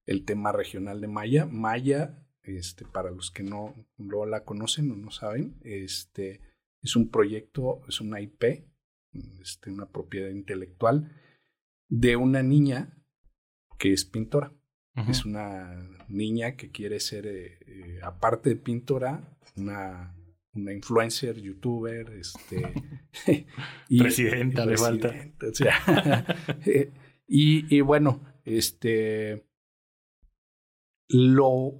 Speaker 1: el tema regional de Maya. Maya, este, para los que no, no la conocen o no saben, este, es un proyecto, es una IP este, una propiedad intelectual de una niña que es pintora. Es una niña que quiere ser, eh, eh, aparte de pintora, una, una influencer, youtuber, este,
Speaker 2: y, presidenta, de falta.
Speaker 1: y, y, bueno, este, lo,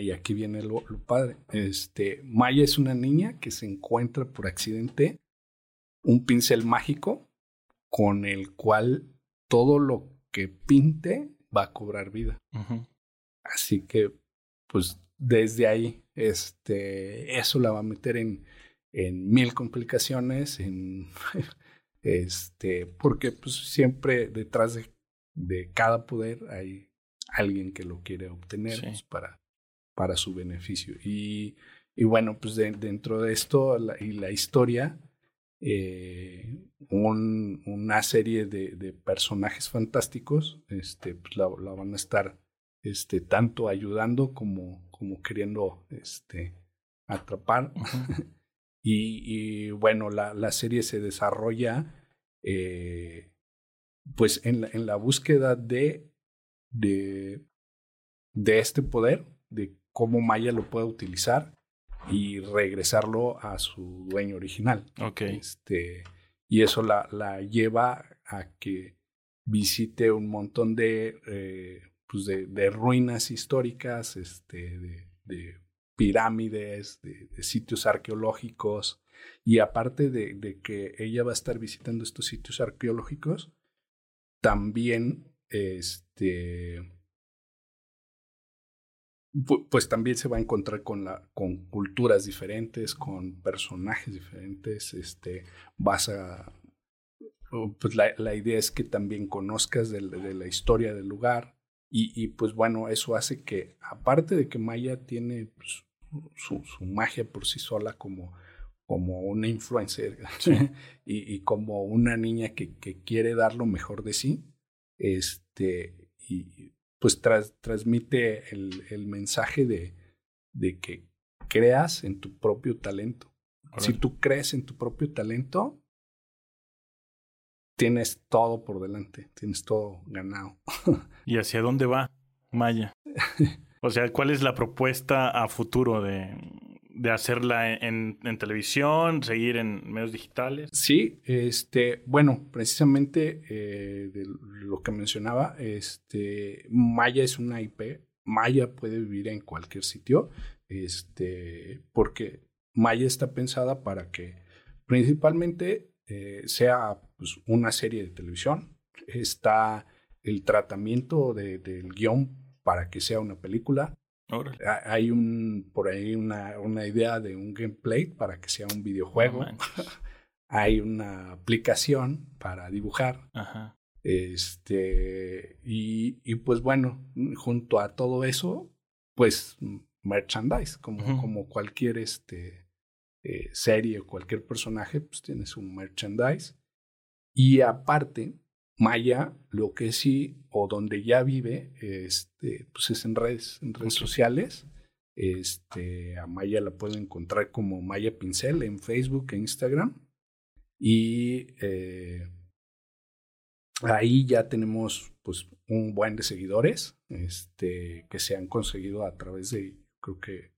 Speaker 1: y aquí viene lo, lo, padre, este, Maya es una niña que se encuentra por accidente un pincel mágico con el cual todo lo que pinte va a cobrar vida. Así que, pues desde ahí, este, eso la va a meter en, en mil complicaciones, en, este, porque pues siempre detrás de, de cada poder hay alguien que lo quiere obtener pues, para, para su beneficio. Y, y bueno, pues dentro de esto y la historia, eh, un, una serie de, de, personajes fantásticos, este, pues la, la, van a estar este, tanto ayudando como, como queriendo este, atrapar. y, y, bueno, la, la, serie se desarrolla eh, pues en la, en la búsqueda de, de, de este poder, de cómo Maya lo puede utilizar y regresarlo a su dueño original. Este, y eso la, la lleva a que visite un montón de, eh, pues de, de, ruinas históricas, este, de, de pirámides, de, sitios arqueológicos. Y aparte de, de, que ella va a estar visitando estos sitios arqueológicos, también este, pues también se va a encontrar con, la, con culturas diferentes, con personajes diferentes, este, vas a, pues la, la idea es que también conozcas de, de la historia del lugar y, y, pues bueno, eso hace que, aparte de que Maya tiene pues, su, su, magia por sí sola como, como una influencer y, y, como una niña que, que, quiere dar lo mejor de sí, este, y pues transmite el, el, mensaje de, de que creas en tu propio talento. Si tú crees en tu propio talento, tienes todo por delante, tienes todo ganado.
Speaker 2: ¿Y hacia dónde va Maya? O sea, ¿cuál es la propuesta a futuro de, de hacerla en, en, televisión, seguir en medios digitales?
Speaker 1: Sí, este, bueno, precisamente eh, de lo que mencionaba, este, Maya es una IP. Maya puede vivir en cualquier sitio, este, porque Maya está pensada para que principalmente eh, sea pues, una serie de televisión. Está el tratamiento de, del guion para que sea una película. Hay un, por ahí una, una, idea de un gameplay para que sea un videojuego. Hay una aplicación para dibujar. Este, y, y, pues bueno, junto a todo eso, pues merchandise, como, como cualquier este, eh, serie o cualquier personaje, pues tiene su merchandise. Y aparte, Maya, lo que sí, o donde ya vive, este, pues es en redes, en redes sociales. Este, a Maya la pueden encontrar como Maya Pincel en Facebook e Instagram. Y eh, ahí ya tenemos pues un buen de seguidores este, que se han conseguido a través de, creo que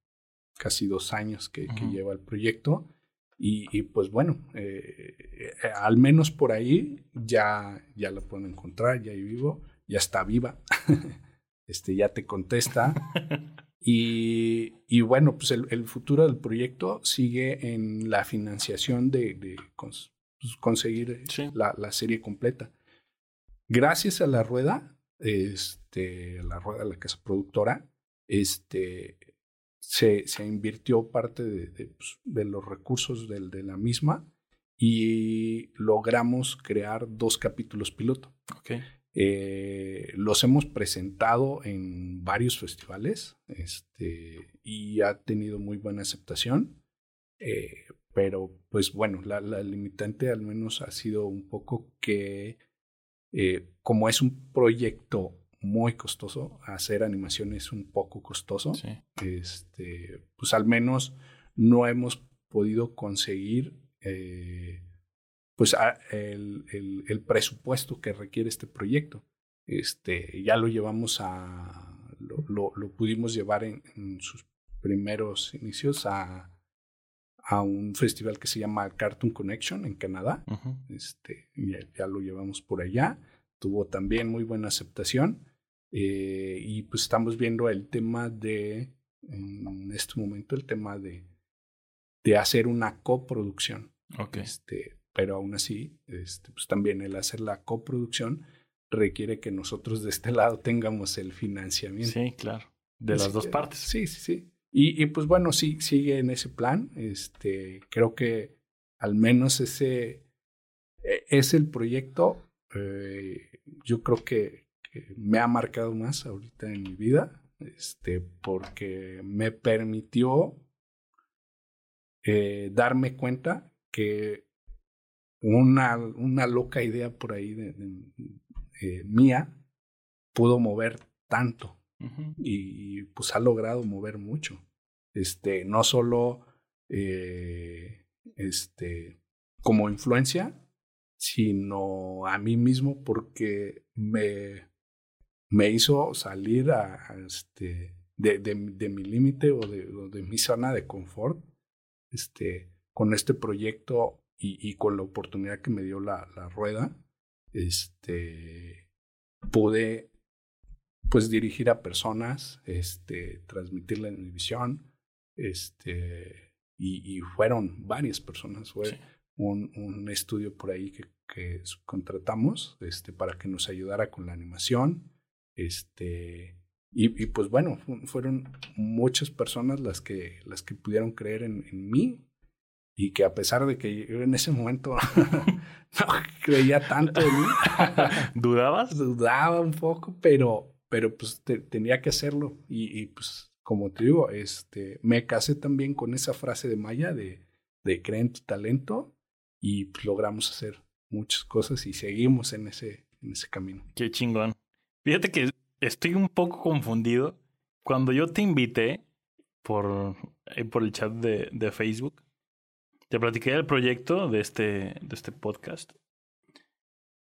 Speaker 1: casi dos años que, lleva el proyecto. Y, pues bueno, eh, eh, al menos por ahí ya, ya la pueden encontrar, ya ahí vivo, ya está viva, este, ya te contesta. y, y, bueno, pues el, futuro del proyecto sigue en la financiación de, de pues, conseguir la, la, serie completa. Gracias a la rueda, este, la rueda de la casa productora, este, se, se invirtió parte de, de, pues, de los recursos de, de, la misma y logramos crear dos capítulos piloto.
Speaker 2: Okay.
Speaker 1: Eh, los hemos presentado en varios festivales este, y ha tenido muy buena aceptación. Eh, pero pues bueno, la, la, limitante al menos ha sido un poco que eh, como es un proyecto muy costoso. Hacer animación es un poco costoso. Este, pues al menos no hemos podido conseguir eh, pues el, el, presupuesto que requiere este proyecto. Este, ya lo llevamos a, lo, lo, pudimos llevar en, sus primeros inicios a, a un festival que se llama Cartoon Connection en Canadá. este, ya, ya, lo llevamos por allá. Tuvo también muy buena aceptación. Eh, y pues estamos viendo el tema de, en este momento, el tema de, de hacer una coproducción.
Speaker 2: Okay.
Speaker 1: Este, pero aún así, este, pues también el hacer la coproducción requiere que nosotros de este lado tengamos el financiamiento.
Speaker 2: Sí, claro. De las dos partes.
Speaker 1: Sí, sí, sí. Y, y, pues bueno, sí, sigue en ese plan. Este, creo que al menos ese e, es el proyecto. Eh, yo creo que me ha marcado más ahorita en mi vida, este, porque me permitió eh, darme cuenta que una, una loca idea por ahí de, eh, mía pudo mover tanto y pues ha logrado mover mucho. Este, no solo eh, este, como influencia, sino a mí mismo porque me me hizo salir a, este, de, de, de mi límite o de, de, mi zona de confort este, con este proyecto y, y con la oportunidad que me dio la, la rueda, este, pude pues dirigir a personas, este, transmitirle mi visión, este, y, y fueron varias personas, fue un, un, estudio por ahí que, que contratamos este, para que nos ayudara con la animación, este, y, y, pues bueno, fueron muchas personas las que, las que pudieron creer en, en mí y que a pesar de que yo en ese momento no creía tanto en mí.
Speaker 2: ¿Dudabas?
Speaker 1: Dudaba un poco, pero, pero pues tenía que hacerlo. Y, y, pues como te digo, este, me casé también con esa frase de Maya de, de creer en tu talento y pues, logramos hacer muchas cosas y seguimos en ese, en ese camino.
Speaker 2: Qué chingón. Fíjate que estoy un poco confundido. Cuando yo te invité, por, por el chat de, de Facebook. Te platiqué del proyecto de este, de este podcast.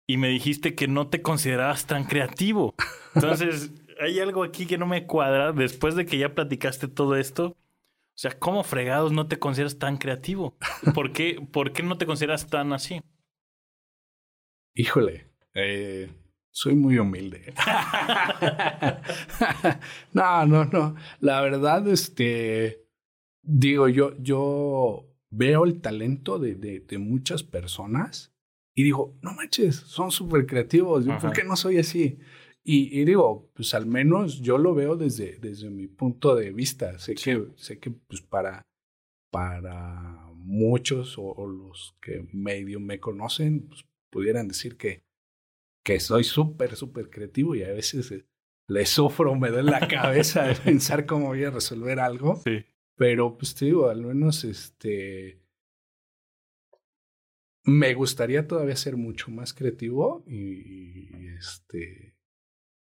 Speaker 2: Y me dijiste que no te considerabas tan creativo. Entonces, hay algo aquí que no me cuadra. Después de que ya platicaste todo esto, o sea, ¿cómo fregados no te consideras tan creativo? ¿Por qué, ¿por qué no te consideras tan así?
Speaker 1: Híjole, eh, soy muy humilde. no, no, no. La verdad, este, digo, yo, yo veo el talento de, de, de muchas personas y digo, no manches, son súper creativos. ¿Por qué no soy así? Y, digo, pues al menos yo lo veo desde, desde mi punto de vista. Sé que, sé que pues para, para muchos o, los que medio me conocen, pues pudieran decir que, que soy súper, súper creativo y a veces eh, le sufro, me duele la cabeza de pensar cómo voy a resolver algo.
Speaker 2: Sí.
Speaker 1: Pero pues te digo, al menos este... Me gustaría todavía ser mucho más creativo y, y este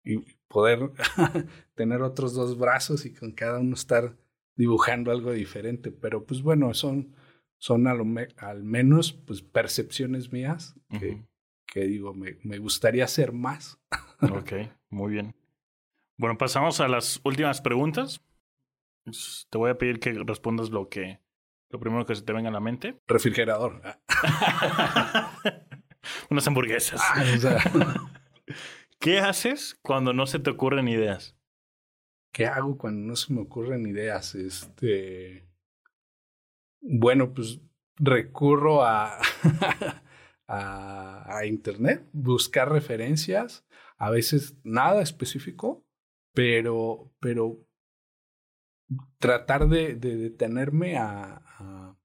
Speaker 1: y poder tener otros dos brazos y con cada uno estar dibujando algo diferente. Pero pues bueno, son, son al menos pues percepciones mías que, que digo, me, me, gustaría hacer más.
Speaker 2: ok, muy bien. Bueno, pasamos a las últimas preguntas. Te voy a pedir que respondas lo que lo primero que se te venga a la mente.
Speaker 1: Refrigerador.
Speaker 2: Unas hamburguesas. Ah, o sea. ¿Qué haces cuando no se te ocurren ideas?
Speaker 1: ¿Qué hago cuando no se me ocurren ideas? Este. Bueno, pues recurro a, a, internet, buscar referencias, a veces nada específico, pero, pero tratar de, de detenerme a, a,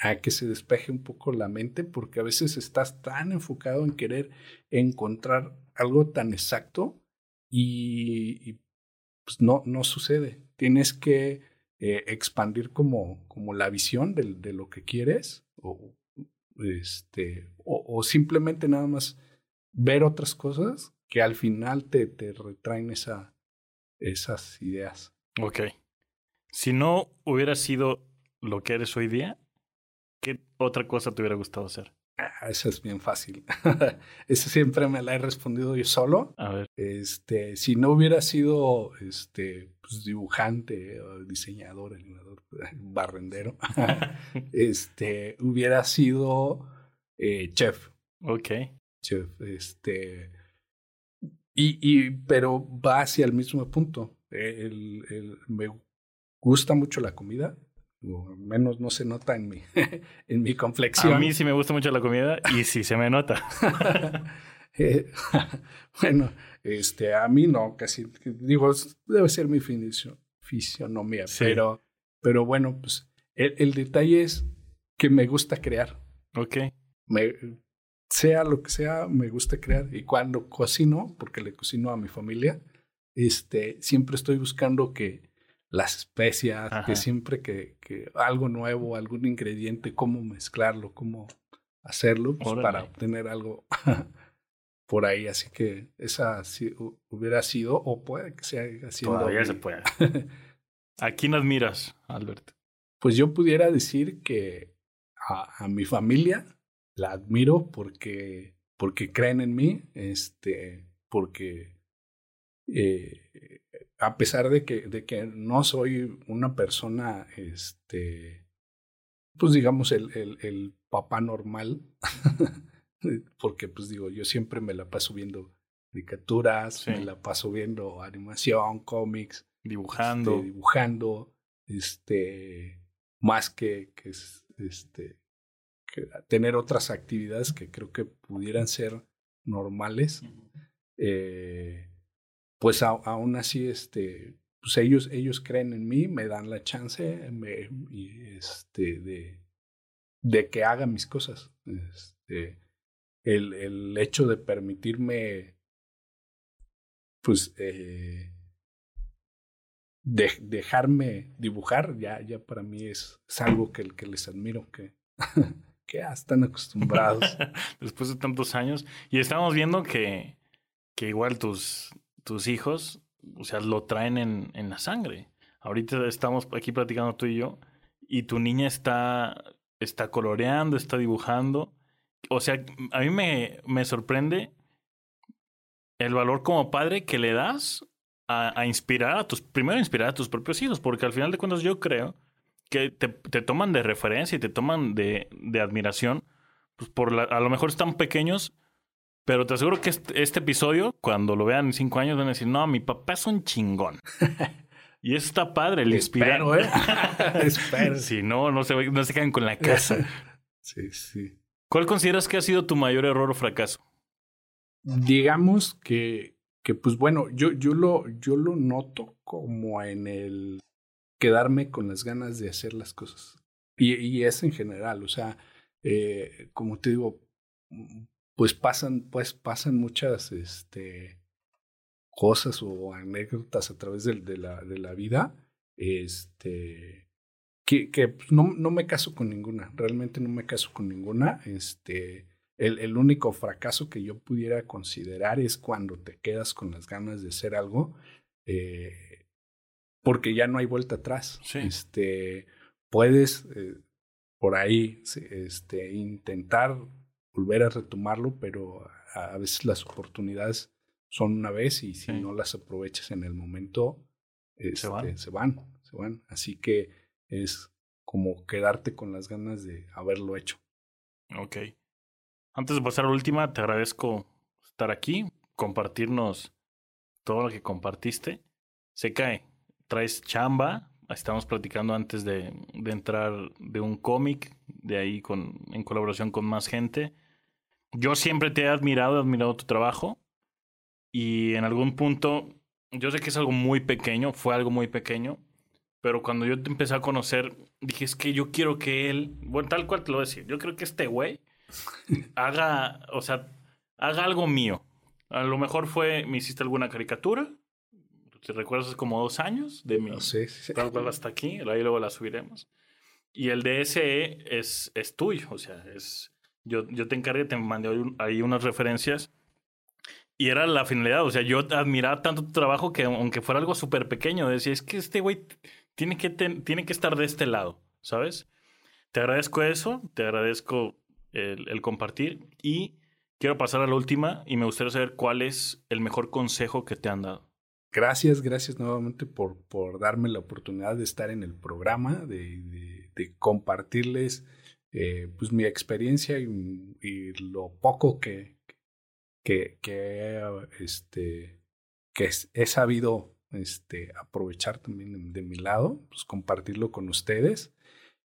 Speaker 1: a que se despeje un poco la mente, porque a veces estás tan enfocado en querer encontrar algo tan exacto y, pues no, no sucede. Tienes que eh, expandir como, como la visión de, de, lo que quieres o, este, o, o, simplemente nada más ver otras cosas que al final te, te retraen esa, esas ideas.
Speaker 2: Ok. Si no hubiera sido lo que eres hoy día, ¿Qué otra cosa te hubiera gustado hacer?
Speaker 1: Ah, esa es bien fácil. Esa siempre me la he respondido yo solo.
Speaker 2: A ver.
Speaker 1: Este, si no hubiera sido este, pues, dibujante diseñador, animador, barrendero, este, hubiera sido eh, chef.
Speaker 2: Ok.
Speaker 1: Chef, este. Y, y, pero va hacia el mismo punto. El, el, me gusta mucho la comida o menos no se nota en mi, en mi complexión.
Speaker 2: A mí sí me gusta mucho la comida y sí se me nota.
Speaker 1: eh, bueno, este, a mí no, casi, digo, debe ser mi fisionomía, sí. pero, pero bueno, pues el, el, detalle es que me gusta crear.
Speaker 2: Ok.
Speaker 1: Me, sea lo que sea, me gusta crear. Y cuando cocino, porque le cocino a mi familia, este, siempre estoy buscando que las especias, Ajá. que siempre que, que, algo nuevo, algún ingrediente, cómo mezclarlo, cómo hacerlo pues, para obtener algo por ahí. Así que esa hubiera sido, o puede que sea haciendo.
Speaker 2: Todavía se puede. ¿A quién admiras, Albert?
Speaker 1: Pues yo pudiera decir que a, a mi familia la admiro porque, porque creen en mí, este, porque eh, a pesar de que, de que no soy una persona, este, pues digamos, el, el, el papá normal, porque pues digo, yo siempre me la paso viendo caricaturas, sí. me la paso viendo animación, cómics,
Speaker 2: dibujando,
Speaker 1: este, dibujando, este, más que, que este, que tener otras actividades que creo que pudieran ser normales. Uh -huh. eh, pues aún así, este, pues ellos, ellos creen en mí, me dan la chance me, este, de, de que haga mis cosas. Este, el, el hecho de permitirme, pues, eh, de, dejarme dibujar, ya, ya para mí es, es algo que, que les admiro, que, que ya están acostumbrados.
Speaker 2: Después de tantos años, y estamos viendo que, que igual tus, tus hijos, o sea, lo traen en, en la sangre. ahorita estamos aquí platicando tú y yo, y tu niña está, está coloreando, está dibujando. O sea, a mí me, me sorprende el valor como padre que le das a, inspirar a tus, primero inspirar a tus propios hijos, porque al final de cuentas yo creo que te, te toman de referencia y te toman de, de admiración, pues por la, a lo mejor están pequeños, pero te aseguro que este, este, episodio, cuando lo vean en cinco años, van a decir, no, mi papá es un chingón. y eso está padre, el inspirar.
Speaker 1: Espero, ¿eh? Espero.
Speaker 2: Si no, no se, no se quedan con la casa.
Speaker 1: sí, sí.
Speaker 2: ¿Cuál consideras que ha sido tu mayor error o fracaso?
Speaker 1: Digamos que, que pues bueno, yo, yo, lo, yo lo noto como en el quedarme con las ganas de hacer las cosas. Y, y es en general, o sea, eh, como te digo, pues pasan, pues pasan muchas este, cosas o anécdotas a través de, de, la, de la vida, este, que, que pues, no, no me caso con ninguna, realmente no me caso con ninguna, este, el, el, único fracaso que yo pudiera considerar es cuando te quedas con las ganas de hacer algo, eh, porque ya no hay vuelta atrás.
Speaker 2: Sí.
Speaker 1: Este, puedes eh, por ahí este, intentar volver a retomarlo, pero a, a, veces las oportunidades son una vez y si sí. no las aprovechas en el momento, este, se, van. se van, se van. Así que es como quedarte con las ganas de haberlo hecho.
Speaker 2: Ok. Antes de pasar a la última, te agradezco estar aquí, compartirnos todo lo que compartiste. Se cae, traes chamba. Estamos platicando antes de, de entrar de un cómic, de ahí con, en colaboración con más gente. Yo siempre te he admirado, he admirado tu trabajo. Y en algún punto, yo sé que es algo muy pequeño, fue algo muy pequeño, pero cuando yo te empecé a conocer, dije, es que yo quiero que él, bueno, tal cual te lo voy a decir, yo creo que este güey haga, o sea, haga algo mío. A lo mejor fue, me hiciste alguna caricatura. ¿Te recuerdas? Como dos años de mi.
Speaker 1: No, sí, sí.
Speaker 2: Hasta aquí, ahí luego la subiremos. Y el DSE es, es tuyo, o sea, es. Yo, yo te encargué, te mandé ahí unas referencias. Y era la finalidad, o sea, yo admiraba tanto tu trabajo que aunque fuera algo súper pequeño, decía, es que este güey tiene que, ten, tiene que estar de este lado, ¿sabes? Te agradezco eso, te agradezco el, el, compartir. Y quiero pasar a la última y me gustaría saber cuál es el mejor consejo que te han dado.
Speaker 1: Gracias, gracias nuevamente por, por darme la oportunidad de estar en el programa, de, de, compartirles eh, pues mi experiencia y, y, lo poco que, que, que, este, que he sabido este, aprovechar también de, de mi lado, pues compartirlo con ustedes.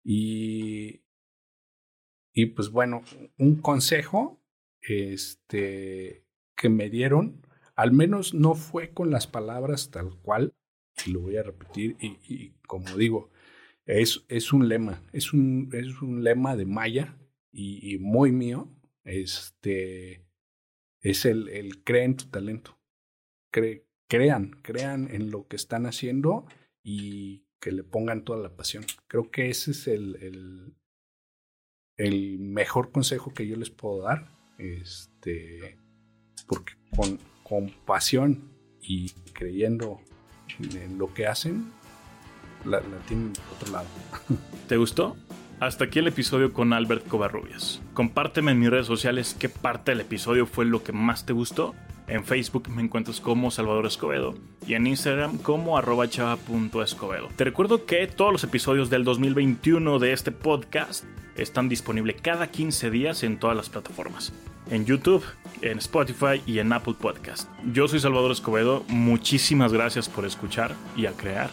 Speaker 1: Y, y pues bueno, un consejo este, que me dieron, al menos no fue con las palabras tal cual, y lo voy a repetir, y, como digo, es, es un lema, es un, es un lema de Maya y, muy mío, este, es el, el en tu talento, Cre, crean, crean en lo que están haciendo y que le pongan toda la pasión. Creo que ese es el, el el mejor consejo que yo les puedo dar. Este, porque con, con pasión y creyendo en lo que hacen, la, la tienen otro lado.
Speaker 2: ¿Te gustó? Hasta aquí el episodio con Albert Covarrubias. Compárteme en mis redes sociales qué parte del episodio fue lo que más te gustó. En Facebook me encuentras como Salvador Escobedo y en Instagram como arroba chava.escobedo. Te recuerdo que todos los episodios del 2021 de este podcast están disponibles cada 15 días en todas las plataformas. En YouTube, en Spotify y en Apple Podcast. Yo soy Salvador Escobedo. Muchísimas gracias por escuchar y a crear